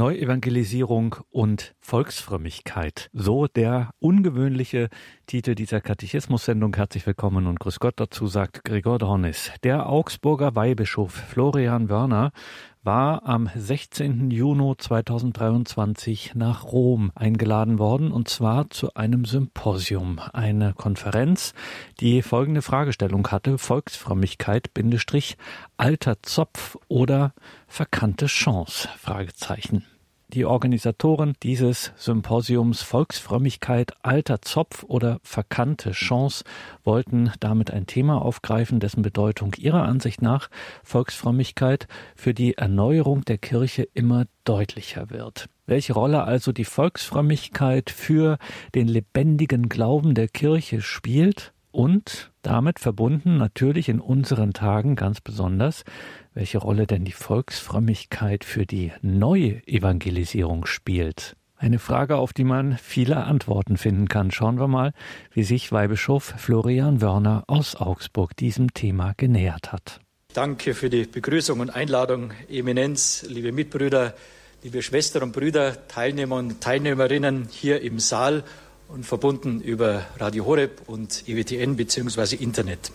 Neuevangelisierung und Volksfrömmigkeit. So der ungewöhnliche Titel dieser Katechismus-Sendung. Herzlich willkommen und Grüß Gott dazu, sagt Gregor Dornis. Der Augsburger Weihbischof Florian Wörner war am 16. Juni 2023 nach Rom eingeladen worden und zwar zu einem Symposium, eine Konferenz, die folgende Fragestellung hatte, Volksfrömmigkeit, Bindestrich, alter Zopf oder verkannte Chance, Fragezeichen. Die Organisatoren dieses Symposiums Volksfrömmigkeit, alter Zopf oder verkannte Chance wollten damit ein Thema aufgreifen, dessen Bedeutung ihrer Ansicht nach Volksfrömmigkeit für die Erneuerung der Kirche immer deutlicher wird. Welche Rolle also die Volksfrömmigkeit für den lebendigen Glauben der Kirche spielt und damit verbunden natürlich in unseren Tagen ganz besonders, welche Rolle denn die Volksfrömmigkeit für die neue Evangelisierung spielt. Eine Frage, auf die man viele Antworten finden kann. Schauen wir mal, wie sich Weihbischof Florian Wörner aus Augsburg diesem Thema genähert hat. Danke für die Begrüßung und Einladung, Eminenz, liebe Mitbrüder, liebe Schwestern und Brüder, Teilnehmer und Teilnehmerinnen hier im Saal und verbunden über Radio Horeb und EWTN bzw. Internet.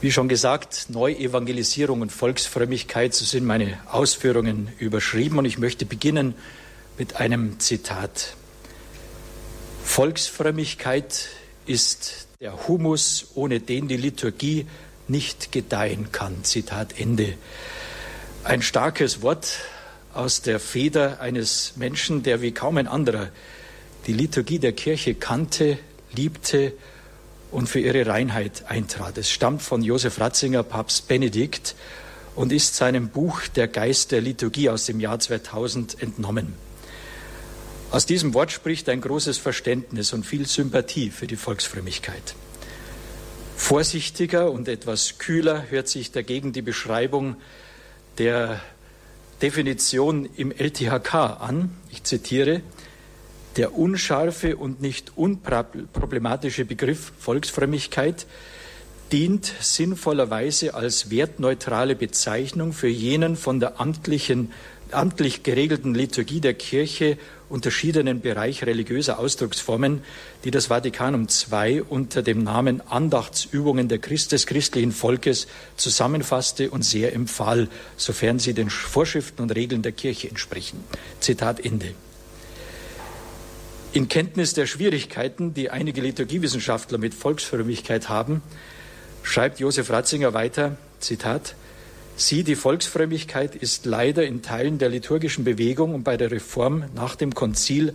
Wie schon gesagt, Neuevangelisierung und Volksfrömmigkeit, so sind meine Ausführungen überschrieben und ich möchte beginnen mit einem Zitat. Volksfrömmigkeit ist der Humus, ohne den die Liturgie nicht gedeihen kann. Zitat Ende. Ein starkes Wort aus der Feder eines Menschen, der wie kaum ein anderer die Liturgie der Kirche kannte, liebte und für ihre Reinheit eintrat. Es stammt von Josef Ratzinger, Papst Benedikt, und ist seinem Buch Der Geist der Liturgie aus dem Jahr 2000 entnommen. Aus diesem Wort spricht ein großes Verständnis und viel Sympathie für die Volksfrömmigkeit. Vorsichtiger und etwas kühler hört sich dagegen die Beschreibung der Definition im LTHK an. Ich zitiere, der unscharfe und nicht unproblematische Begriff Volksfrömmigkeit dient sinnvollerweise als wertneutrale Bezeichnung für jenen von der amtlichen, amtlich geregelten Liturgie der Kirche unterschiedenen Bereich religiöser Ausdrucksformen, die das Vatikanum II unter dem Namen Andachtsübungen der Christ, des christlichen Volkes zusammenfasste und sehr empfahl, sofern sie den Vorschriften und Regeln der Kirche entsprechen. Zitat Ende. In Kenntnis der Schwierigkeiten, die einige Liturgiewissenschaftler mit Volksfrömmigkeit haben, schreibt Josef Ratzinger weiter, Zitat, Sie, die Volksfrömmigkeit, ist leider in Teilen der liturgischen Bewegung und bei der Reform nach dem Konzil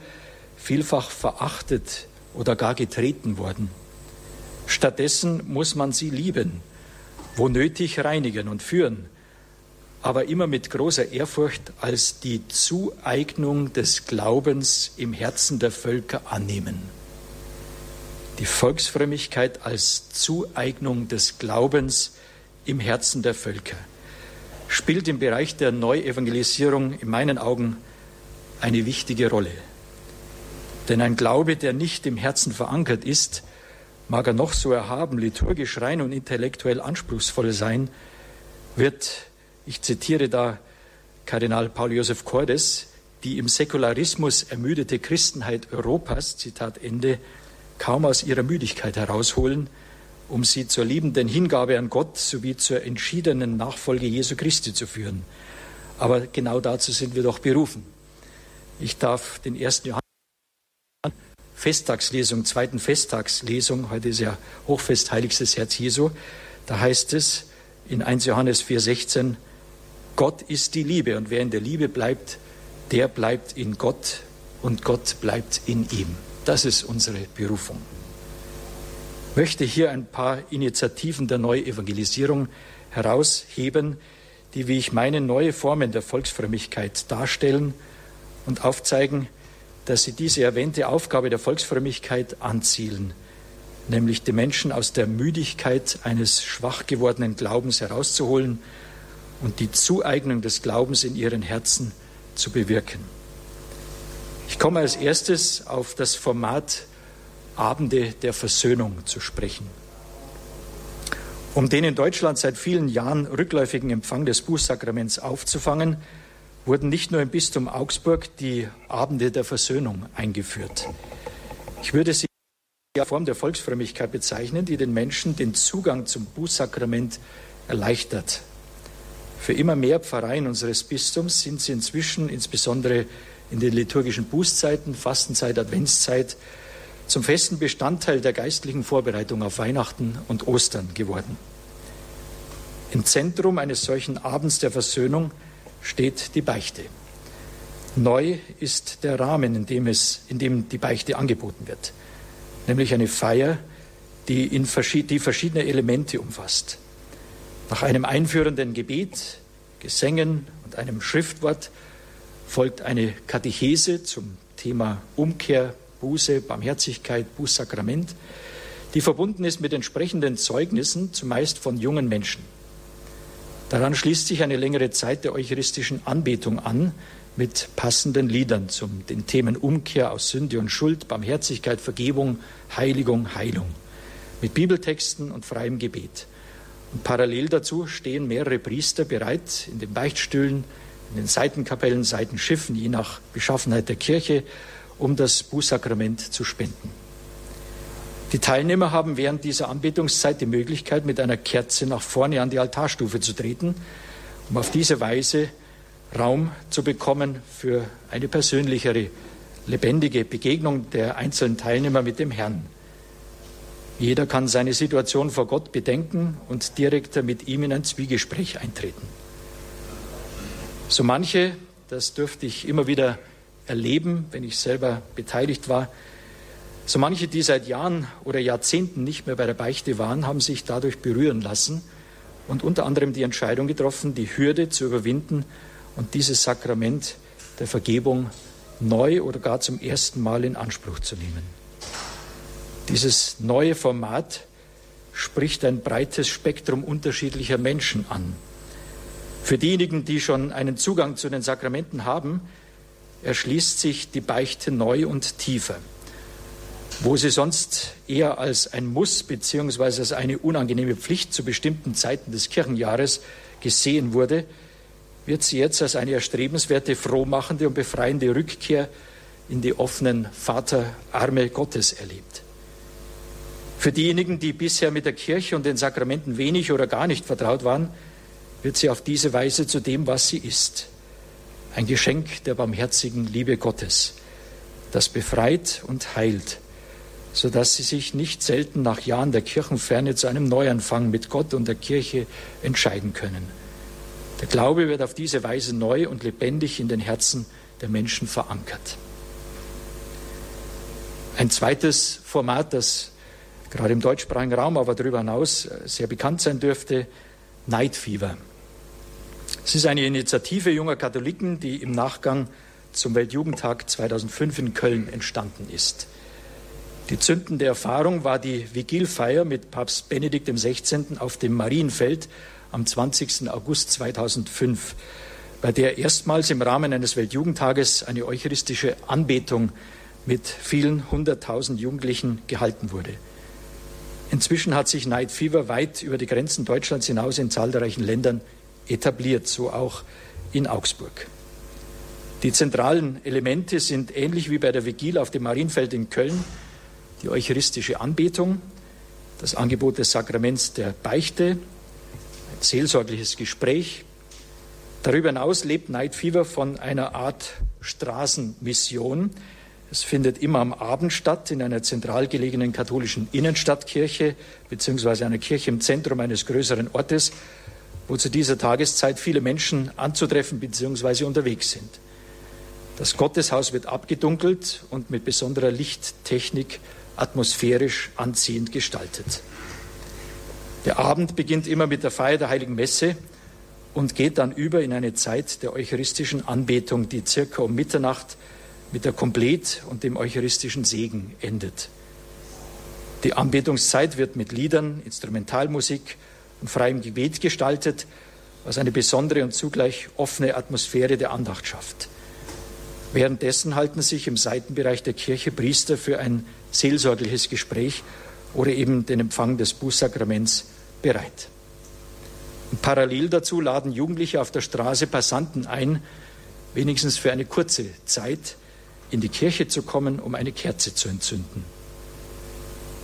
vielfach verachtet oder gar getreten worden. Stattdessen muss man sie lieben, wo nötig reinigen und führen, aber immer mit großer Ehrfurcht als die Zueignung des Glaubens im Herzen der Völker annehmen. Die Volksfrömmigkeit als Zueignung des Glaubens im Herzen der Völker spielt im Bereich der Neuevangelisierung in meinen Augen eine wichtige Rolle. Denn ein Glaube, der nicht im Herzen verankert ist, mag er noch so erhaben, liturgisch rein und intellektuell anspruchsvoll sein, wird ich zitiere da Kardinal Paul Josef Cordes, die im Säkularismus ermüdete Christenheit Europas, Zitat Ende, kaum aus ihrer Müdigkeit herausholen, um sie zur liebenden Hingabe an Gott sowie zur entschiedenen Nachfolge Jesu Christi zu führen. Aber genau dazu sind wir doch berufen. Ich darf den ersten Johannes Festtagslesung, zweiten Festtagslesung, heute ist ja Hochfest Heiligstes Herz Jesu, da heißt es in 1 Johannes 4,16, Gott ist die Liebe und wer in der Liebe bleibt, der bleibt in Gott und Gott bleibt in ihm. Das ist unsere Berufung. Ich möchte hier ein paar Initiativen der Neuevangelisierung herausheben, die, wie ich meine, neue Formen der Volksfrömmigkeit darstellen und aufzeigen, dass sie diese erwähnte Aufgabe der Volksfrömmigkeit anzielen, nämlich die Menschen aus der Müdigkeit eines schwach gewordenen Glaubens herauszuholen und die Zueignung des Glaubens in ihren Herzen zu bewirken. Ich komme als erstes auf das Format Abende der Versöhnung zu sprechen. Um den in Deutschland seit vielen Jahren rückläufigen Empfang des Bußsakraments aufzufangen, wurden nicht nur im Bistum Augsburg die Abende der Versöhnung eingeführt. Ich würde sie als Form der Volksfrömmigkeit bezeichnen, die den Menschen den Zugang zum Bußsakrament erleichtert. Für immer mehr Pfarreien unseres Bistums sind sie inzwischen, insbesondere in den liturgischen Bußzeiten, Fastenzeit, Adventszeit, zum festen Bestandteil der geistlichen Vorbereitung auf Weihnachten und Ostern geworden. Im Zentrum eines solchen Abends der Versöhnung steht die Beichte. Neu ist der Rahmen, in dem, es, in dem die Beichte angeboten wird, nämlich eine Feier, die, in die verschiedene Elemente umfasst. Nach einem einführenden Gebet, Gesängen und einem Schriftwort folgt eine Katechese zum Thema Umkehr, Buße, Barmherzigkeit, Bußsakrament, die verbunden ist mit entsprechenden Zeugnissen, zumeist von jungen Menschen. Daran schließt sich eine längere Zeit der eucharistischen Anbetung an mit passenden Liedern zu den Themen Umkehr aus Sünde und Schuld, Barmherzigkeit, Vergebung, Heiligung, Heilung, mit Bibeltexten und freiem Gebet. Und parallel dazu stehen mehrere Priester bereit, in den Beichtstühlen, in den Seitenkapellen, Seitenschiffen, je nach Beschaffenheit der Kirche, um das Bußsakrament zu spenden. Die Teilnehmer haben während dieser Anbetungszeit die Möglichkeit, mit einer Kerze nach vorne an die Altarstufe zu treten, um auf diese Weise Raum zu bekommen für eine persönlichere, lebendige Begegnung der einzelnen Teilnehmer mit dem Herrn. Jeder kann seine Situation vor Gott bedenken und direkter mit ihm in ein Zwiegespräch eintreten. So manche, das dürfte ich immer wieder erleben, wenn ich selber beteiligt war, so manche, die seit Jahren oder Jahrzehnten nicht mehr bei der Beichte waren, haben sich dadurch berühren lassen und unter anderem die Entscheidung getroffen, die Hürde zu überwinden und dieses Sakrament der Vergebung neu oder gar zum ersten Mal in Anspruch zu nehmen. Dieses neue Format spricht ein breites Spektrum unterschiedlicher Menschen an. Für diejenigen, die schon einen Zugang zu den Sakramenten haben, erschließt sich die Beichte neu und tiefer. Wo sie sonst eher als ein Muss beziehungsweise als eine unangenehme Pflicht zu bestimmten Zeiten des Kirchenjahres gesehen wurde, wird sie jetzt als eine erstrebenswerte, frohmachende und befreiende Rückkehr in die offenen Vaterarme Gottes erlebt. Für diejenigen, die bisher mit der Kirche und den Sakramenten wenig oder gar nicht vertraut waren, wird sie auf diese Weise zu dem, was sie ist. Ein Geschenk der barmherzigen Liebe Gottes, das befreit und heilt sodass sie sich nicht selten nach Jahren der Kirchenferne zu einem Neuanfang mit Gott und der Kirche entscheiden können. Der Glaube wird auf diese Weise neu und lebendig in den Herzen der Menschen verankert. Ein zweites Format, das gerade im deutschsprachigen Raum, aber darüber hinaus sehr bekannt sein dürfte, Night Fever. Es ist eine Initiative junger Katholiken, die im Nachgang zum Weltjugendtag 2005 in Köln entstanden ist. Die zündende Erfahrung war die Vigilfeier mit Papst Benedikt XVI. auf dem Marienfeld am 20. August 2005, bei der erstmals im Rahmen eines Weltjugendtages eine eucharistische Anbetung mit vielen hunderttausend Jugendlichen gehalten wurde. Inzwischen hat sich Night Fever weit über die Grenzen Deutschlands hinaus in zahlreichen Ländern etabliert, so auch in Augsburg. Die zentralen Elemente sind ähnlich wie bei der Vigil auf dem Marienfeld in Köln die eucharistische Anbetung, das Angebot des Sakraments der Beichte, ein seelsorgliches Gespräch. Darüber hinaus lebt Night Fever von einer Art Straßenmission. Es findet immer am Abend statt in einer zentral gelegenen katholischen Innenstadtkirche beziehungsweise einer Kirche im Zentrum eines größeren Ortes, wo zu dieser Tageszeit viele Menschen anzutreffen beziehungsweise unterwegs sind. Das Gotteshaus wird abgedunkelt und mit besonderer Lichttechnik atmosphärisch anziehend gestaltet. Der Abend beginnt immer mit der Feier der Heiligen Messe und geht dann über in eine Zeit der eucharistischen Anbetung, die circa um Mitternacht mit der Komplett und dem eucharistischen Segen endet. Die Anbetungszeit wird mit Liedern, Instrumentalmusik und freiem Gebet gestaltet, was eine besondere und zugleich offene Atmosphäre der Andacht schafft. Währenddessen halten sich im Seitenbereich der Kirche Priester für ein seelsorgliches Gespräch oder eben den Empfang des Bußsakraments bereit. Und parallel dazu laden Jugendliche auf der Straße Passanten ein, wenigstens für eine kurze Zeit in die Kirche zu kommen, um eine Kerze zu entzünden.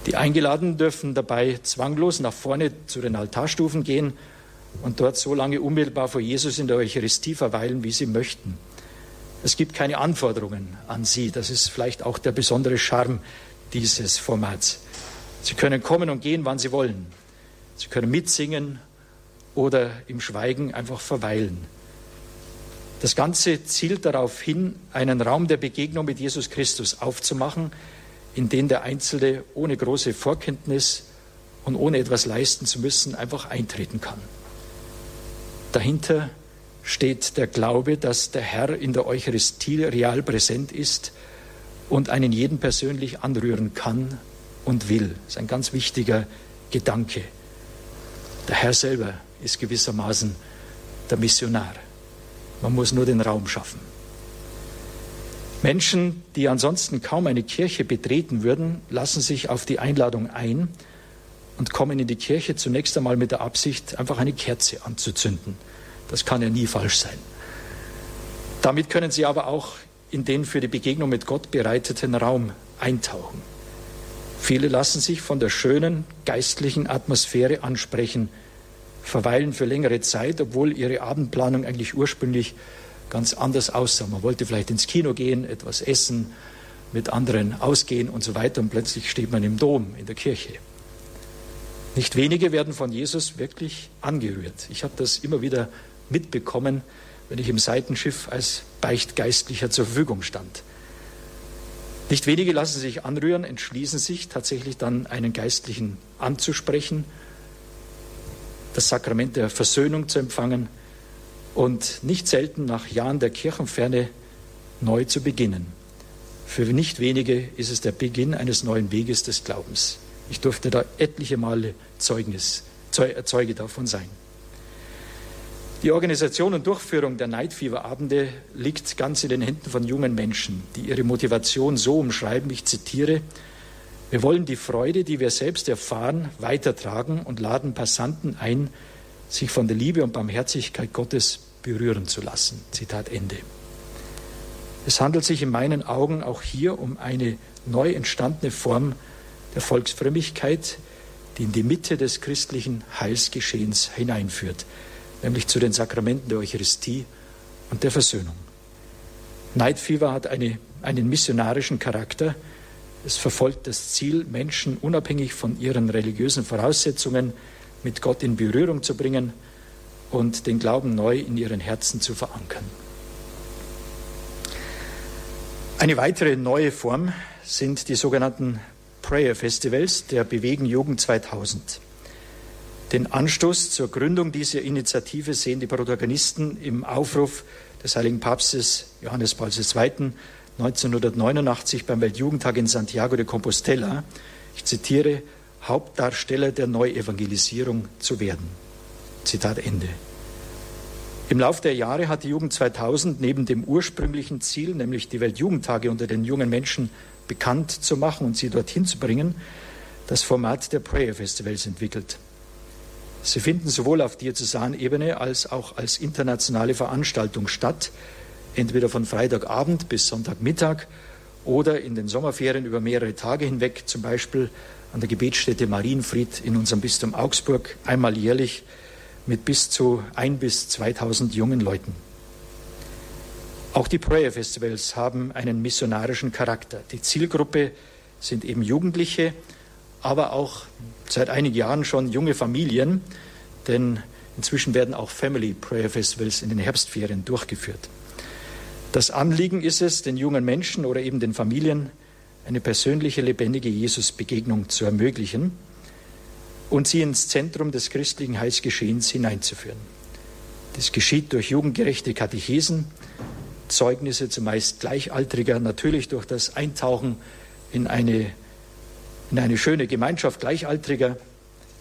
Die Eingeladenen dürfen dabei zwanglos nach vorne zu den Altarstufen gehen und dort so lange unmittelbar vor Jesus in der Eucharistie verweilen, wie sie möchten. Es gibt keine Anforderungen an sie. Das ist vielleicht auch der besondere Charme dieses Formats. Sie können kommen und gehen, wann sie wollen. Sie können mitsingen oder im Schweigen einfach verweilen. Das Ganze zielt darauf hin, einen Raum der Begegnung mit Jesus Christus aufzumachen, in den der Einzelne ohne große Vorkenntnis und ohne etwas leisten zu müssen einfach eintreten kann. Dahinter steht der Glaube, dass der Herr in der Eucharistie real präsent ist und einen jeden persönlich anrühren kann und will. Das ist ein ganz wichtiger Gedanke. Der Herr selber ist gewissermaßen der Missionar. Man muss nur den Raum schaffen. Menschen, die ansonsten kaum eine Kirche betreten würden, lassen sich auf die Einladung ein und kommen in die Kirche zunächst einmal mit der Absicht, einfach eine Kerze anzuzünden. Das kann ja nie falsch sein. Damit können sie aber auch in den für die Begegnung mit Gott bereiteten Raum eintauchen. Viele lassen sich von der schönen geistlichen Atmosphäre ansprechen, verweilen für längere Zeit, obwohl ihre Abendplanung eigentlich ursprünglich ganz anders aussah. Man wollte vielleicht ins Kino gehen, etwas essen, mit anderen ausgehen und so weiter und plötzlich steht man im Dom, in der Kirche. Nicht wenige werden von Jesus wirklich angerührt. Ich habe das immer wieder mitbekommen, wenn ich im Seitenschiff als Beichtgeistlicher zur Verfügung stand. Nicht wenige lassen sich anrühren, entschließen sich tatsächlich dann einen Geistlichen anzusprechen, das Sakrament der Versöhnung zu empfangen und nicht selten nach Jahren der Kirchenferne neu zu beginnen. Für nicht wenige ist es der Beginn eines neuen Weges des Glaubens. Ich durfte da etliche Male Zeugnis, Zeuge davon sein. Die Organisation und Durchführung der Night Fever Abende liegt ganz in den Händen von jungen Menschen, die ihre Motivation so umschreiben, ich zitiere, wir wollen die Freude, die wir selbst erfahren, weitertragen und laden Passanten ein, sich von der Liebe und Barmherzigkeit Gottes berühren zu lassen. Zitat Ende. Es handelt sich in meinen Augen auch hier um eine neu entstandene Form der Volksfrömmigkeit, die in die Mitte des christlichen Heilsgeschehens hineinführt nämlich zu den Sakramenten der Eucharistie und der Versöhnung. Night Fever hat eine, einen missionarischen Charakter. Es verfolgt das Ziel, Menschen unabhängig von ihren religiösen Voraussetzungen mit Gott in Berührung zu bringen und den Glauben neu in ihren Herzen zu verankern. Eine weitere neue Form sind die sogenannten Prayer Festivals der Bewegen Jugend 2000. Den Anstoß zur Gründung dieser Initiative sehen die Protagonisten im Aufruf des Heiligen Papstes Johannes Paul II. 1989 beim Weltjugendtag in Santiago de Compostela, ich zitiere, Hauptdarsteller der Neuevangelisierung zu werden. Zitat Ende. Im Lauf der Jahre hat die Jugend 2000 neben dem ursprünglichen Ziel, nämlich die Weltjugendtage unter den jungen Menschen bekannt zu machen und sie dorthin zu bringen, das Format der Prayer Festivals entwickelt. Sie finden sowohl auf Diözesanebene als auch als internationale Veranstaltung statt, entweder von Freitagabend bis Sonntagmittag oder in den Sommerferien über mehrere Tage hinweg, zum Beispiel an der Gebetsstätte Marienfried in unserem Bistum Augsburg, einmal jährlich mit bis zu ein bis 2000 jungen Leuten. Auch die Prayer Festivals haben einen missionarischen Charakter. Die Zielgruppe sind eben Jugendliche, aber auch seit einigen Jahren schon junge Familien, denn inzwischen werden auch Family Prayer Festivals in den Herbstferien durchgeführt. Das Anliegen ist es, den jungen Menschen oder eben den Familien eine persönliche, lebendige Jesus-Begegnung zu ermöglichen und sie ins Zentrum des christlichen Heilsgeschehens hineinzuführen. Das geschieht durch jugendgerechte Katechesen, Zeugnisse zumeist Gleichaltriger, natürlich durch das Eintauchen in eine in eine schöne Gemeinschaft Gleichaltriger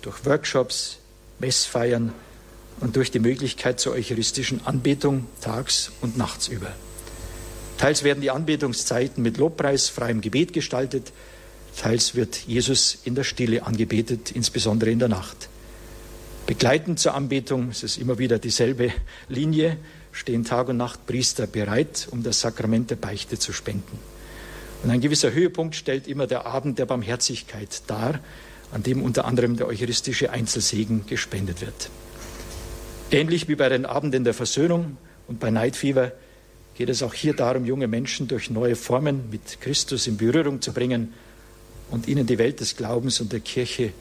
durch Workshops, Messfeiern und durch die Möglichkeit zur eucharistischen Anbetung tags und nachts über. Teils werden die Anbetungszeiten mit Lobpreis, freiem Gebet gestaltet, teils wird Jesus in der Stille angebetet, insbesondere in der Nacht. Begleitend zur Anbetung, es ist immer wieder dieselbe Linie, stehen Tag und Nacht Priester bereit, um das Sakrament der Beichte zu spenden. Und ein gewisser Höhepunkt stellt immer der Abend der Barmherzigkeit dar, an dem unter anderem der eucharistische Einzelsegen gespendet wird. Ähnlich wie bei den Abenden der Versöhnung und bei Fever geht es auch hier darum, junge Menschen durch neue Formen mit Christus in Berührung zu bringen und ihnen die Welt des Glaubens und der Kirche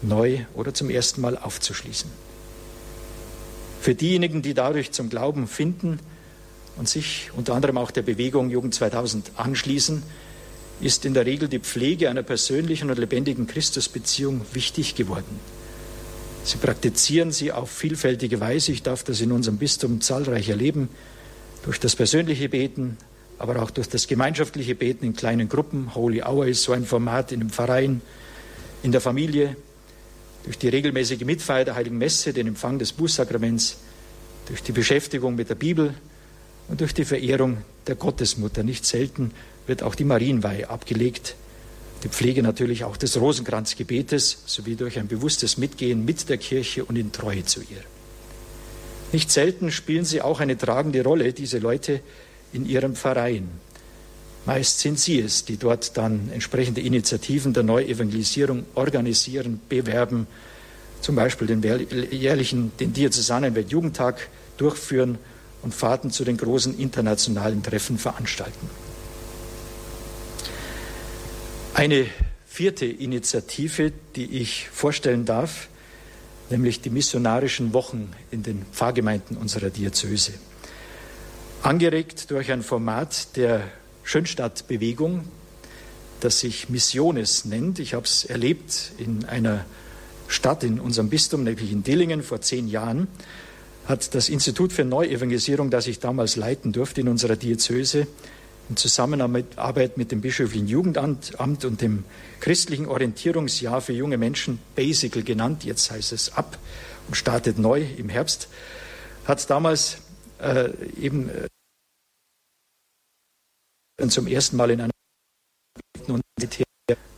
neu oder zum ersten Mal aufzuschließen. Für diejenigen, die dadurch zum Glauben finden und sich unter anderem auch der Bewegung Jugend 2000 anschließen, ist in der Regel die Pflege einer persönlichen und lebendigen Christusbeziehung wichtig geworden. Sie praktizieren sie auf vielfältige Weise. Ich darf das in unserem Bistum zahlreich erleben durch das persönliche Beten, aber auch durch das gemeinschaftliche Beten in kleinen Gruppen. Holy Hour ist so ein Format in einem Verein, in der Familie, durch die regelmäßige Mitfeier der Heiligen Messe, den Empfang des Bußsakraments, durch die Beschäftigung mit der Bibel und durch die Verehrung der Gottesmutter. Nicht selten wird auch die Marienweihe abgelegt, die Pflege natürlich auch des Rosenkranzgebetes sowie durch ein bewusstes Mitgehen mit der Kirche und in Treue zu ihr. Nicht selten spielen sie auch eine tragende Rolle, diese Leute, in ihrem Verein. Meist sind sie es, die dort dann entsprechende Initiativen der Neuevangelisierung organisieren, bewerben, zum Beispiel den jährlichen, den Diözesanenwelt Jugendtag durchführen und Fahrten zu den großen internationalen Treffen veranstalten. Eine vierte Initiative, die ich vorstellen darf, nämlich die missionarischen Wochen in den Pfarrgemeinden unserer Diözese. Angeregt durch ein Format der Schönstadtbewegung, das sich Missiones nennt. Ich habe es erlebt in einer Stadt in unserem Bistum, nämlich in Dillingen vor zehn Jahren, hat das Institut für Neuevangelisierung, das ich damals leiten durfte in unserer Diözese, in Zusammenarbeit mit dem bischöflichen Jugendamt und dem christlichen Orientierungsjahr für junge Menschen, Basical genannt, jetzt heißt es ab und startet neu im Herbst, hat damals äh, eben äh, zum ersten Mal in einer und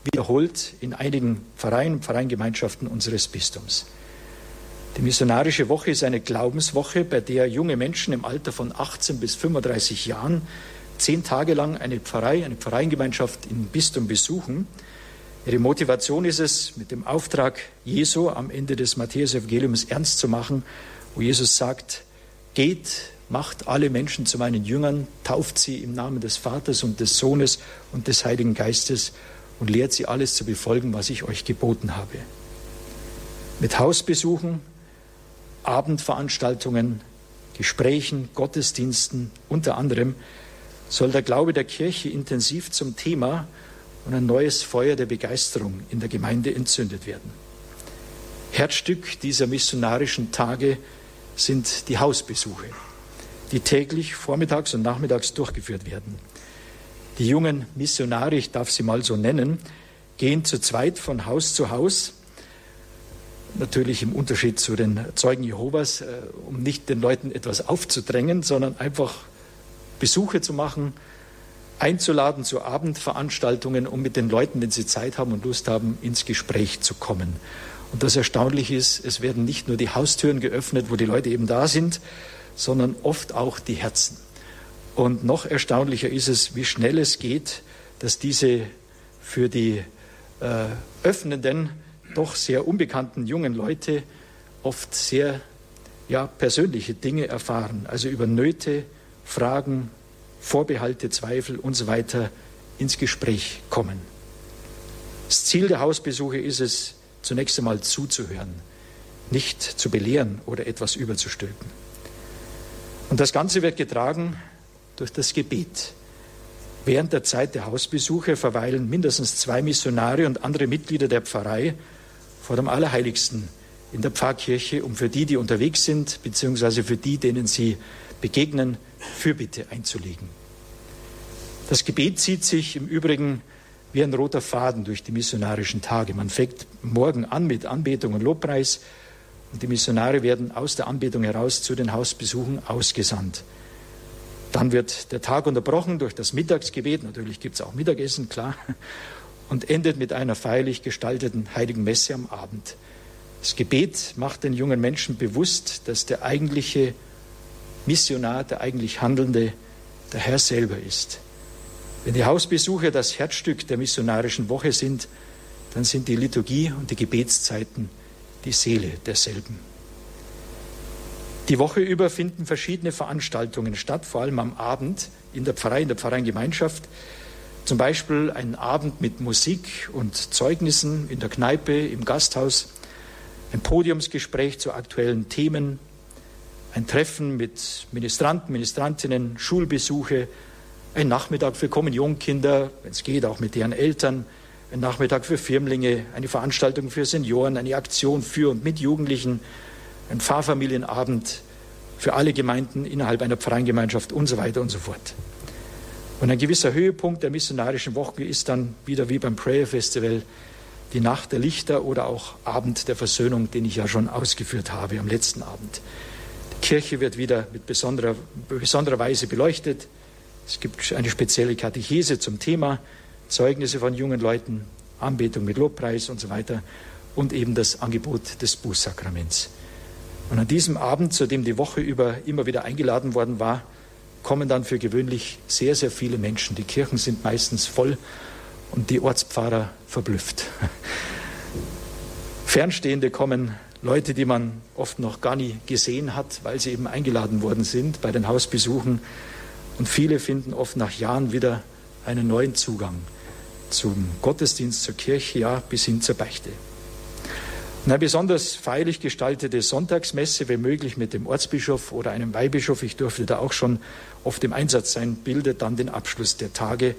wiederholt in einigen Vereinen, Vereingemeinschaften unseres Bistums. Die missionarische Woche ist eine Glaubenswoche, bei der junge Menschen im Alter von 18 bis 35 Jahren zehn Tage lang eine Pfarrei, eine Pfarreiengemeinschaft im Bistum besuchen. Ihre Motivation ist es, mit dem Auftrag Jesu am Ende des Matthäus-Evangeliums ernst zu machen, wo Jesus sagt, geht, macht alle Menschen zu meinen Jüngern, tauft sie im Namen des Vaters und des Sohnes und des Heiligen Geistes und lehrt sie alles zu befolgen, was ich euch geboten habe. Mit Hausbesuchen, Abendveranstaltungen, Gesprächen, Gottesdiensten unter anderem soll der Glaube der Kirche intensiv zum Thema und ein neues Feuer der Begeisterung in der Gemeinde entzündet werden. Herzstück dieser missionarischen Tage sind die Hausbesuche, die täglich vormittags und nachmittags durchgeführt werden. Die jungen Missionare, ich darf sie mal so nennen, gehen zu zweit von Haus zu Haus, natürlich im Unterschied zu den Zeugen Jehovas, äh, um nicht den Leuten etwas aufzudrängen, sondern einfach Besuche zu machen, einzuladen zu Abendveranstaltungen, um mit den Leuten, wenn sie Zeit haben und Lust haben, ins Gespräch zu kommen. Und das Erstaunliche ist, es werden nicht nur die Haustüren geöffnet, wo die Leute eben da sind, sondern oft auch die Herzen. Und noch erstaunlicher ist es, wie schnell es geht, dass diese für die äh, öffnenden, doch sehr unbekannten jungen Leute oft sehr ja, persönliche Dinge erfahren, also über Nöte, Fragen, Vorbehalte, Zweifel und so weiter ins Gespräch kommen. Das Ziel der Hausbesuche ist es, zunächst einmal zuzuhören, nicht zu belehren oder etwas überzustülpen. Und das Ganze wird getragen durch das Gebet. Während der Zeit der Hausbesuche verweilen mindestens zwei Missionare und andere Mitglieder der Pfarrei vor dem Allerheiligsten in der Pfarrkirche, um für die, die unterwegs sind, beziehungsweise für die, denen sie begegnen, Fürbitte einzulegen. Das Gebet zieht sich im Übrigen wie ein roter Faden durch die missionarischen Tage. Man fängt morgen an mit Anbetung und Lobpreis und die Missionare werden aus der Anbetung heraus zu den Hausbesuchen ausgesandt. Dann wird der Tag unterbrochen durch das Mittagsgebet, natürlich gibt es auch Mittagessen, klar, und endet mit einer feierlich gestalteten heiligen Messe am Abend. Das Gebet macht den jungen Menschen bewusst, dass der eigentliche Missionar, der eigentlich Handelnde, der Herr selber ist. Wenn die Hausbesuche das Herzstück der missionarischen Woche sind, dann sind die Liturgie und die Gebetszeiten die Seele derselben. Die Woche über finden verschiedene Veranstaltungen statt, vor allem am Abend in der Pfarrei, in der Pfarreiengemeinschaft. Zum Beispiel ein Abend mit Musik und Zeugnissen in der Kneipe, im Gasthaus, ein Podiumsgespräch zu aktuellen Themen, ein Treffen mit Ministranten, Ministrantinnen, Schulbesuche, ein Nachmittag für Kommunionkinder, wenn es geht, auch mit deren Eltern, ein Nachmittag für Firmlinge, eine Veranstaltung für Senioren, eine Aktion für und mit Jugendlichen, ein Pfarrfamilienabend für alle Gemeinden innerhalb einer Pfarreingemeinschaft und so weiter und so fort. Und ein gewisser Höhepunkt der missionarischen Woche ist dann wieder wie beim Prayer Festival die Nacht der Lichter oder auch Abend der Versöhnung, den ich ja schon ausgeführt habe am letzten Abend. Die Kirche wird wieder mit besonderer, besonderer Weise beleuchtet. Es gibt eine spezielle Katechese zum Thema, Zeugnisse von jungen Leuten, Anbetung mit Lobpreis und so weiter und eben das Angebot des Bußsakraments. Und an diesem Abend, zu dem die Woche über immer wieder eingeladen worden war, kommen dann für gewöhnlich sehr, sehr viele Menschen. Die Kirchen sind meistens voll und die Ortspfarrer verblüfft. Fernstehende kommen Leute, die man oft noch gar nie gesehen hat, weil sie eben eingeladen worden sind bei den Hausbesuchen. Und viele finden oft nach Jahren wieder einen neuen Zugang zum Gottesdienst, zur Kirche, ja, bis hin zur Beichte. Eine besonders feierlich gestaltete Sonntagsmesse, wenn möglich mit dem Ortsbischof oder einem Weihbischof, ich durfte da auch schon oft im Einsatz sein, bildet dann den Abschluss der Tage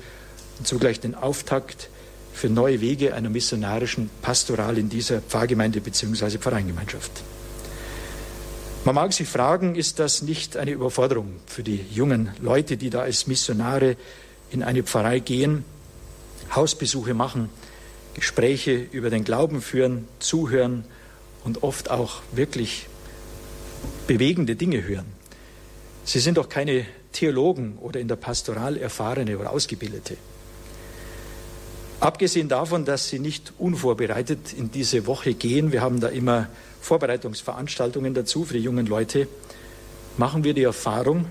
und zugleich den Auftakt für neue Wege einer missionarischen Pastoral in dieser Pfarrgemeinde bzw. Pfarreingemeinschaft. Man mag sich fragen, ist das nicht eine Überforderung für die jungen Leute, die da als Missionare in eine Pfarrei gehen, Hausbesuche machen, Gespräche über den Glauben führen, zuhören und oft auch wirklich bewegende Dinge hören. Sie sind doch keine Theologen oder in der Pastoral erfahrene oder ausgebildete. Abgesehen davon, dass sie nicht unvorbereitet in diese Woche gehen, wir haben da immer Vorbereitungsveranstaltungen dazu für die jungen Leute, machen wir die Erfahrung,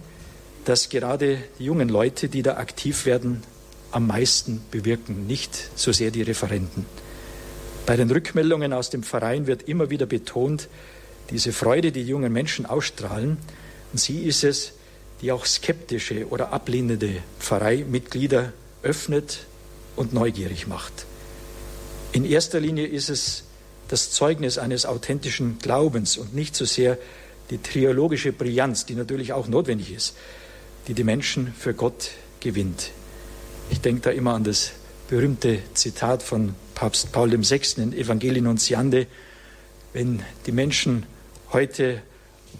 dass gerade die jungen Leute, die da aktiv werden, am meisten bewirken, nicht so sehr die Referenten. Bei den Rückmeldungen aus dem Verein wird immer wieder betont, diese Freude, die, die jungen Menschen ausstrahlen. Und sie ist es, die auch skeptische oder ablehnende Pfarreimitglieder öffnet und neugierig macht. In erster Linie ist es das Zeugnis eines authentischen Glaubens und nicht so sehr die triologische Brillanz, die natürlich auch notwendig ist, die die Menschen für Gott gewinnt. Ich denke da immer an das berühmte Zitat von Papst Paul VI. in Evangelii Nuntiande. Wenn die Menschen heute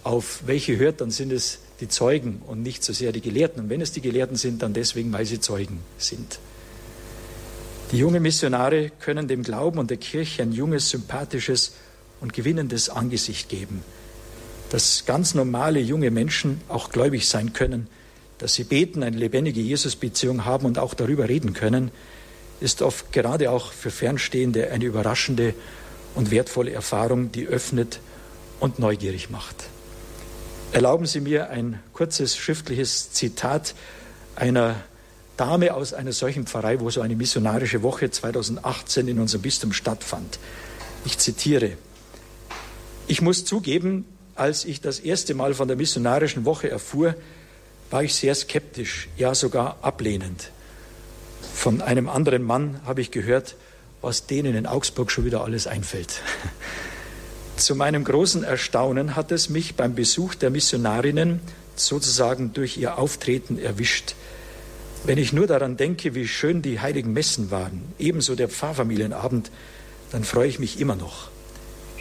auf welche hört, dann sind es die Zeugen und nicht so sehr die Gelehrten. Und wenn es die Gelehrten sind, dann deswegen, weil sie Zeugen sind. Die jungen Missionare können dem Glauben und der Kirche ein junges, sympathisches und gewinnendes Angesicht geben. Dass ganz normale junge Menschen auch gläubig sein können, dass sie beten, eine lebendige Jesusbeziehung haben und auch darüber reden können, ist oft gerade auch für Fernstehende eine überraschende und wertvolle Erfahrung, die öffnet und neugierig macht. Erlauben Sie mir ein kurzes schriftliches Zitat einer Dame aus einer solchen Pfarrei, wo so eine missionarische Woche 2018 in unserem Bistum stattfand. Ich zitiere. Ich muss zugeben, als ich das erste Mal von der missionarischen Woche erfuhr, war ich sehr skeptisch, ja sogar ablehnend. Von einem anderen Mann habe ich gehört, was denen in Augsburg schon wieder alles einfällt. Zu meinem großen Erstaunen hat es mich beim Besuch der Missionarinnen sozusagen durch ihr Auftreten erwischt. Wenn ich nur daran denke, wie schön die heiligen Messen waren, ebenso der Pfarrfamilienabend, dann freue ich mich immer noch.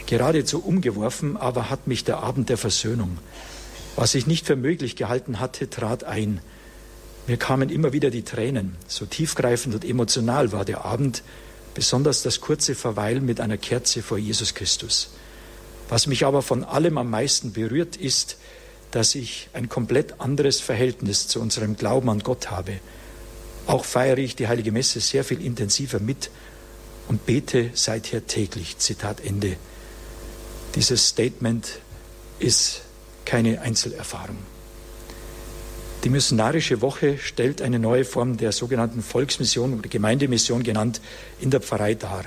Geradezu umgeworfen aber hat mich der Abend der Versöhnung. Was ich nicht für möglich gehalten hatte, trat ein. Mir kamen immer wieder die Tränen. So tiefgreifend und emotional war der Abend, besonders das kurze Verweilen mit einer Kerze vor Jesus Christus. Was mich aber von allem am meisten berührt, ist, dass ich ein komplett anderes Verhältnis zu unserem Glauben an Gott habe. Auch feiere ich die Heilige Messe sehr viel intensiver mit und bete seither täglich. Zitat Ende. Dieses Statement ist keine Einzelerfahrung. Die missionarische Woche stellt eine neue Form der sogenannten Volksmission oder Gemeindemission genannt in der Pfarrei dar.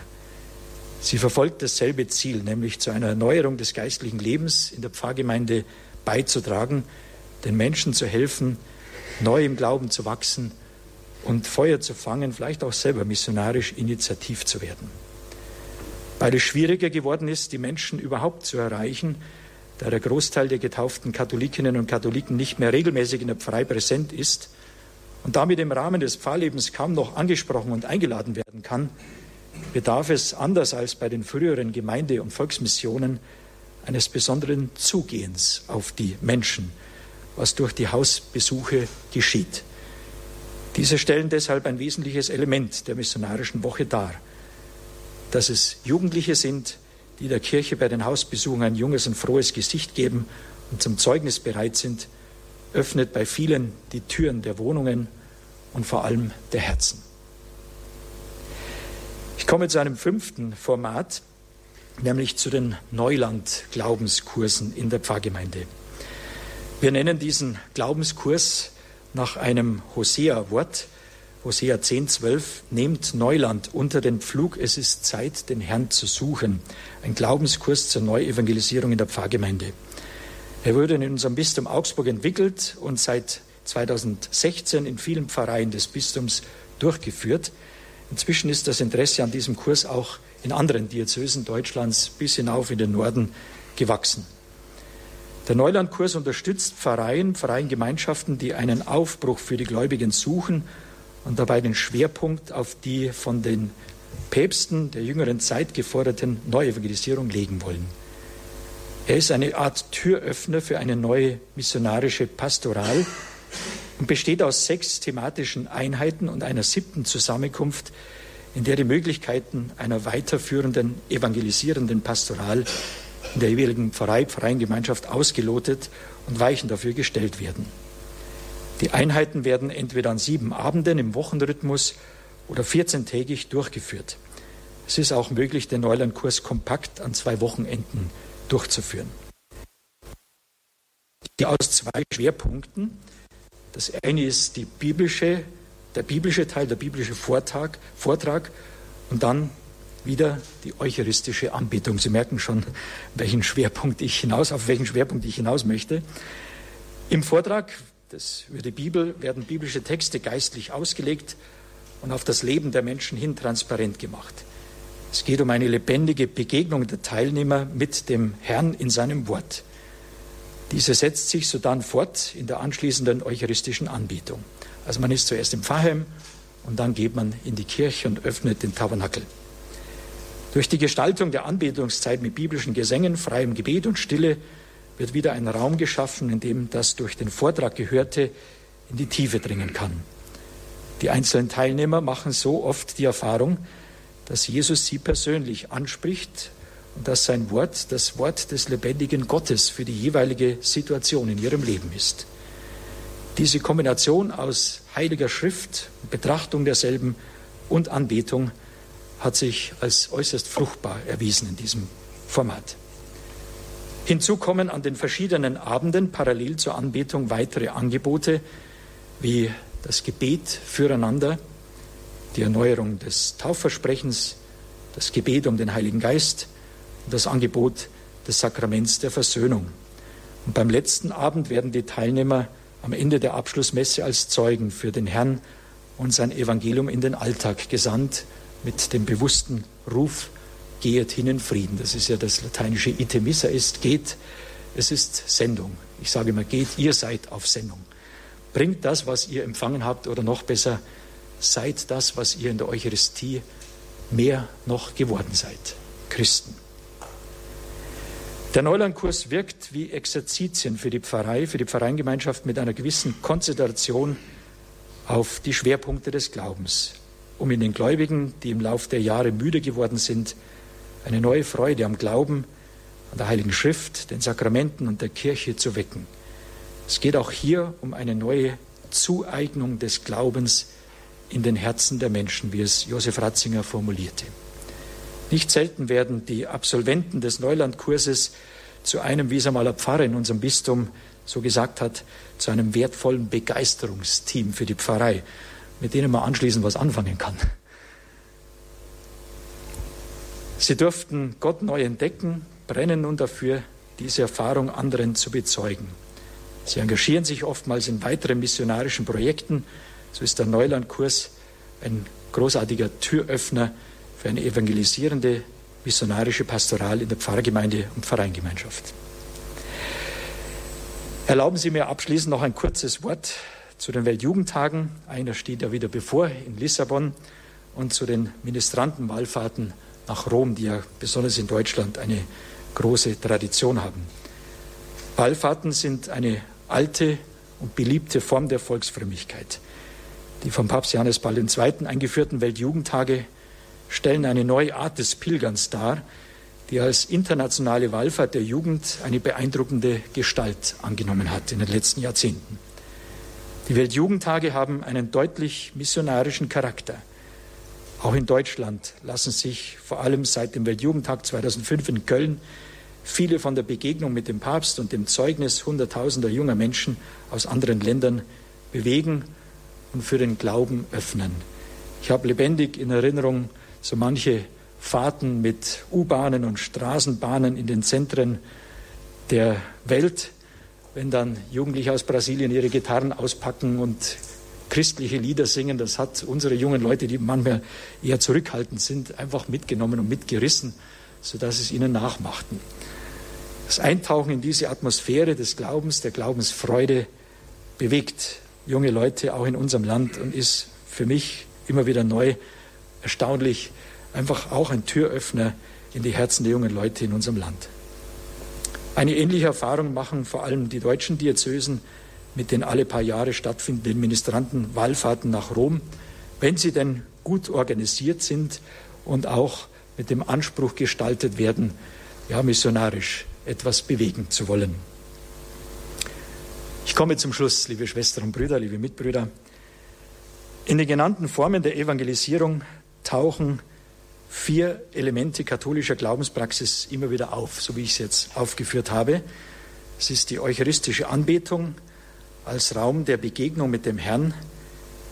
Sie verfolgt dasselbe Ziel, nämlich zu einer Erneuerung des geistlichen Lebens in der Pfarrgemeinde beizutragen, den Menschen zu helfen, neu im Glauben zu wachsen und Feuer zu fangen, vielleicht auch selber missionarisch initiativ zu werden. Weil es schwieriger geworden ist, die Menschen überhaupt zu erreichen, da der Großteil der getauften Katholikinnen und Katholiken nicht mehr regelmäßig in der Pfarrei präsent ist und damit im Rahmen des Pfarrlebens kaum noch angesprochen und eingeladen werden kann, bedarf es, anders als bei den früheren Gemeinde- und Volksmissionen, eines besonderen Zugehens auf die Menschen, was durch die Hausbesuche geschieht. Diese stellen deshalb ein wesentliches Element der missionarischen Woche dar, dass es Jugendliche sind, die der Kirche bei den Hausbesuchen ein junges und frohes Gesicht geben und zum Zeugnis bereit sind, öffnet bei vielen die Türen der Wohnungen und vor allem der Herzen. Ich komme zu einem fünften Format, nämlich zu den Neuland-Glaubenskursen in der Pfarrgemeinde. Wir nennen diesen Glaubenskurs nach einem Hosea-Wort, Hosea 10, 12, nehmt Neuland unter den Pflug, es ist Zeit, den Herrn zu suchen. Ein Glaubenskurs zur Neuevangelisierung in der Pfarrgemeinde. Er wurde in unserem Bistum Augsburg entwickelt und seit 2016 in vielen Pfarreien des Bistums durchgeführt. Inzwischen ist das Interesse an diesem Kurs auch in anderen Diözesen Deutschlands bis hinauf in den Norden gewachsen. Der Neulandkurs unterstützt Pfarreien, Pfarreiengemeinschaften, die einen Aufbruch für die Gläubigen suchen und dabei den Schwerpunkt auf die von den Päpsten der jüngeren Zeit geforderten Neuevangelisierung legen wollen. Er ist eine Art Türöffner für eine neue missionarische Pastoral und besteht aus sechs thematischen Einheiten und einer siebten Zusammenkunft, in der die Möglichkeiten einer weiterführenden, evangelisierenden Pastoral in der jeweiligen Pfarrei, Pfarreiengemeinschaft ausgelotet und Weichen dafür gestellt werden. Die Einheiten werden entweder an sieben Abenden im Wochenrhythmus oder 14-tägig durchgeführt. Es ist auch möglich, den Neulandkurs kompakt an zwei Wochenenden durchzuführen. Die aus zwei Schwerpunkten. Das eine ist biblische, der biblische Teil, der biblische Vortrag, Vortrag und dann wieder die eucharistische Anbetung. Sie merken schon, welchen Schwerpunkt ich hinaus, auf welchen Schwerpunkt ich hinaus möchte. Im Vortrag das, über die Bibel werden biblische Texte geistlich ausgelegt und auf das Leben der Menschen hin transparent gemacht. Es geht um eine lebendige Begegnung der Teilnehmer mit dem Herrn in seinem Wort. Diese setzt sich sodann fort in der anschließenden eucharistischen Anbetung. Also man ist zuerst im Pfarrheim und dann geht man in die Kirche und öffnet den Tabernakel. Durch die Gestaltung der Anbetungszeit mit biblischen Gesängen, freiem Gebet und Stille wird wieder ein Raum geschaffen, in dem das durch den Vortrag Gehörte in die Tiefe dringen kann. Die einzelnen Teilnehmer machen so oft die Erfahrung, dass Jesus sie persönlich anspricht und dass sein Wort das Wort des lebendigen Gottes für die jeweilige Situation in ihrem Leben ist. Diese Kombination aus heiliger Schrift, Betrachtung derselben und Anbetung hat sich als äußerst fruchtbar erwiesen in diesem Format. Hinzu kommen an den verschiedenen Abenden parallel zur Anbetung weitere Angebote wie das Gebet füreinander, die Erneuerung des Taufversprechens, das Gebet um den Heiligen Geist und das Angebot des Sakraments der Versöhnung. Und beim letzten Abend werden die Teilnehmer am Ende der Abschlussmesse als Zeugen für den Herrn und sein Evangelium in den Alltag gesandt mit dem bewussten Ruf geht hin in Frieden. Das ist ja das lateinische Itemissa ist, geht. Es ist Sendung. Ich sage immer, geht, ihr seid auf Sendung. Bringt das, was ihr empfangen habt, oder noch besser, seid das, was ihr in der Eucharistie mehr noch geworden seid. Christen. Der Neulandkurs wirkt wie Exerzitien für die Pfarrei, für die Pfarreiengemeinschaft mit einer gewissen Konzentration auf die Schwerpunkte des Glaubens, um in den Gläubigen, die im Lauf der Jahre müde geworden sind, eine neue Freude am Glauben, an der Heiligen Schrift, den Sakramenten und der Kirche zu wecken. Es geht auch hier um eine neue Zueignung des Glaubens in den Herzen der Menschen, wie es Josef Ratzinger formulierte. Nicht selten werden die Absolventen des Neulandkurses zu einem, wie es einmal ein Pfarrer in unserem Bistum so gesagt hat, zu einem wertvollen Begeisterungsteam für die Pfarrei, mit denen man anschließend was anfangen kann. Sie durften Gott neu entdecken, brennen nun dafür, diese Erfahrung anderen zu bezeugen. Sie engagieren sich oftmals in weiteren missionarischen Projekten. So ist der Neulandkurs ein großartiger Türöffner für eine evangelisierende missionarische Pastoral in der Pfarrgemeinde und Pfarreingemeinschaft. Erlauben Sie mir abschließend noch ein kurzes Wort zu den Weltjugendtagen. Einer steht ja wieder bevor in Lissabon und zu den Ministrantenwallfahrten nach Rom, die ja besonders in Deutschland eine große Tradition haben. Wallfahrten sind eine alte und beliebte Form der Volksfrömmigkeit. Die vom Papst Johannes Paul II. eingeführten Weltjugendtage stellen eine neue Art des Pilgerns dar, die als internationale Wallfahrt der Jugend eine beeindruckende Gestalt angenommen hat in den letzten Jahrzehnten. Die Weltjugendtage haben einen deutlich missionarischen Charakter. Auch in Deutschland lassen sich vor allem seit dem Weltjugendtag 2005 in Köln viele von der Begegnung mit dem Papst und dem Zeugnis hunderttausender junger Menschen aus anderen Ländern bewegen und für den Glauben öffnen. Ich habe lebendig in Erinnerung so manche Fahrten mit U-Bahnen und Straßenbahnen in den Zentren der Welt, wenn dann Jugendliche aus Brasilien ihre Gitarren auspacken und christliche Lieder singen. Das hat unsere jungen Leute, die manchmal eher zurückhaltend sind, einfach mitgenommen und mitgerissen, sodass es ihnen nachmachten. Das Eintauchen in diese Atmosphäre des Glaubens, der Glaubensfreude bewegt junge Leute auch in unserem Land und ist für mich immer wieder neu erstaunlich, einfach auch ein Türöffner in die Herzen der jungen Leute in unserem Land. Eine ähnliche Erfahrung machen vor allem die deutschen Diözesen mit den alle paar Jahre stattfindenden Ministrantenwallfahrten nach Rom, wenn sie denn gut organisiert sind und auch mit dem Anspruch gestaltet werden, ja, missionarisch etwas bewegen zu wollen. Ich komme zum Schluss, liebe Schwestern und Brüder, liebe Mitbrüder. In den genannten Formen der Evangelisierung tauchen vier Elemente katholischer Glaubenspraxis immer wieder auf, so wie ich es jetzt aufgeführt habe. Es ist die eucharistische Anbetung als Raum der Begegnung mit dem Herrn,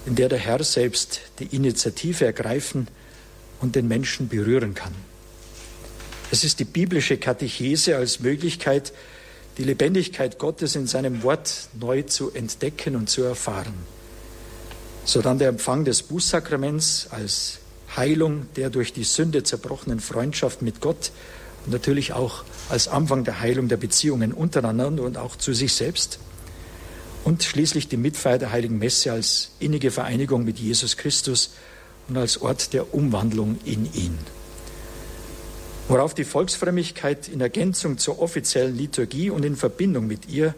in der der Herr selbst die Initiative ergreifen und den Menschen berühren kann. Es ist die biblische Katechese als Möglichkeit, die Lebendigkeit Gottes in seinem Wort neu zu entdecken und zu erfahren. So dann der Empfang des Bußsakraments als Heilung der durch die Sünde zerbrochenen Freundschaft mit Gott und natürlich auch als Anfang der Heilung der Beziehungen untereinander und auch zu sich selbst. Und schließlich die Mitfeier der Heiligen Messe als innige Vereinigung mit Jesus Christus und als Ort der Umwandlung in ihn. Worauf die Volksfrömmigkeit in Ergänzung zur offiziellen Liturgie und in Verbindung mit ihr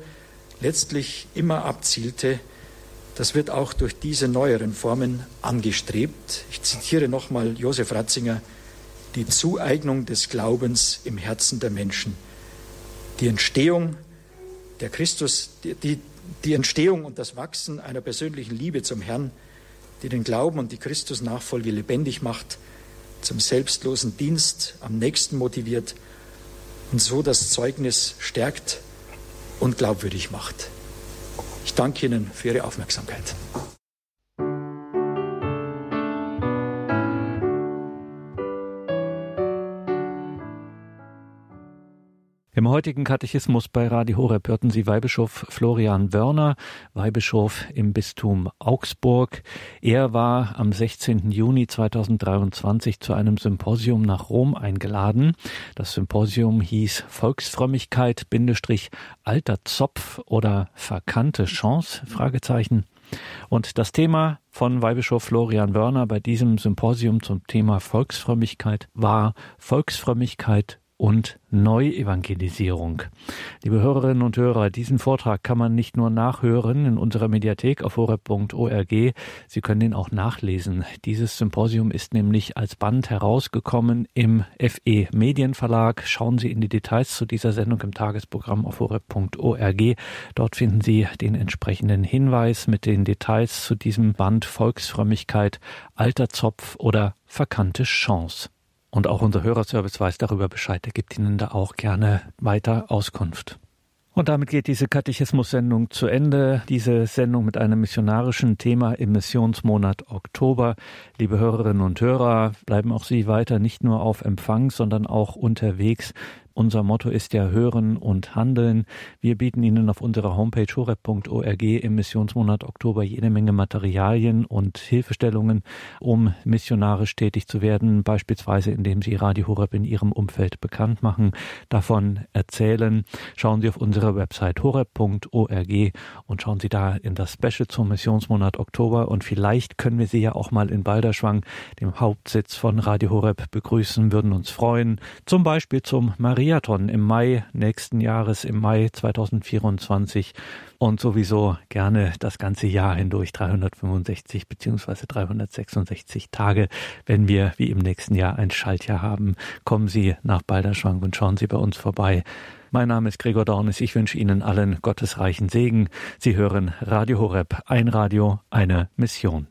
letztlich immer abzielte, das wird auch durch diese neueren Formen angestrebt. Ich zitiere nochmal Josef Ratzinger, die Zueignung des Glaubens im Herzen der Menschen, die Entstehung der Christus, die, die, Entstehung und das Wachsen einer persönlichen Liebe zum Herrn, die den Glauben und die Christusnachfolge lebendig macht zum selbstlosen Dienst am nächsten motiviert und so das Zeugnis stärkt und glaubwürdig macht. Ich danke Ihnen für Ihre Aufmerksamkeit. Heutigen Katechismus bei Radio Horeb hörten Sie Weihbischof Florian Wörner, Weihbischof im Bistum Augsburg. Er war am 16. Juni 2023 zu einem Symposium nach Rom eingeladen. Das Symposium hieß Volksfrömmigkeit, Bindestrich, alter Zopf oder verkannte Chance, Fragezeichen. Und das Thema von Weihbischof Florian Wörner bei diesem Symposium zum Thema Volksfrömmigkeit war Volksfrömmigkeit und Neuevangelisierung. Liebe Hörerinnen und Hörer, diesen Vortrag kann man nicht nur nachhören in unserer Mediathek auf horeb.org, Sie können ihn auch nachlesen. Dieses Symposium ist nämlich als Band herausgekommen im FE Medienverlag. Schauen Sie in die Details zu dieser Sendung im Tagesprogramm auf horeb.org. Dort finden Sie den entsprechenden Hinweis mit den Details zu diesem Band Volksfrömmigkeit, alter Zopf oder verkannte Chance. Und auch unser Hörerservice weiß darüber Bescheid. Er gibt Ihnen da auch gerne weiter Auskunft. Und damit geht diese Katechismus-Sendung zu Ende. Diese Sendung mit einem missionarischen Thema im Missionsmonat Oktober. Liebe Hörerinnen und Hörer, bleiben auch Sie weiter nicht nur auf Empfang, sondern auch unterwegs unser Motto ist ja Hören und Handeln. Wir bieten Ihnen auf unserer Homepage horeb.org im Missionsmonat Oktober jede Menge Materialien und Hilfestellungen, um missionarisch tätig zu werden, beispielsweise indem Sie Radio Horeb in Ihrem Umfeld bekannt machen, davon erzählen. Schauen Sie auf unsere Website horeb.org und schauen Sie da in das Special zum Missionsmonat Oktober und vielleicht können wir Sie ja auch mal in Balderschwang, dem Hauptsitz von Radio Horeb, begrüßen, würden uns freuen. Zum Beispiel zum Maria Triathlon im Mai nächsten Jahres, im Mai 2024 und sowieso gerne das ganze Jahr hindurch 365 beziehungsweise 366 Tage. Wenn wir wie im nächsten Jahr ein Schaltjahr haben, kommen Sie nach Balderschwang und schauen Sie bei uns vorbei. Mein Name ist Gregor Dornis. Ich wünsche Ihnen allen gottesreichen Segen. Sie hören Radio Horeb, ein Radio, eine Mission.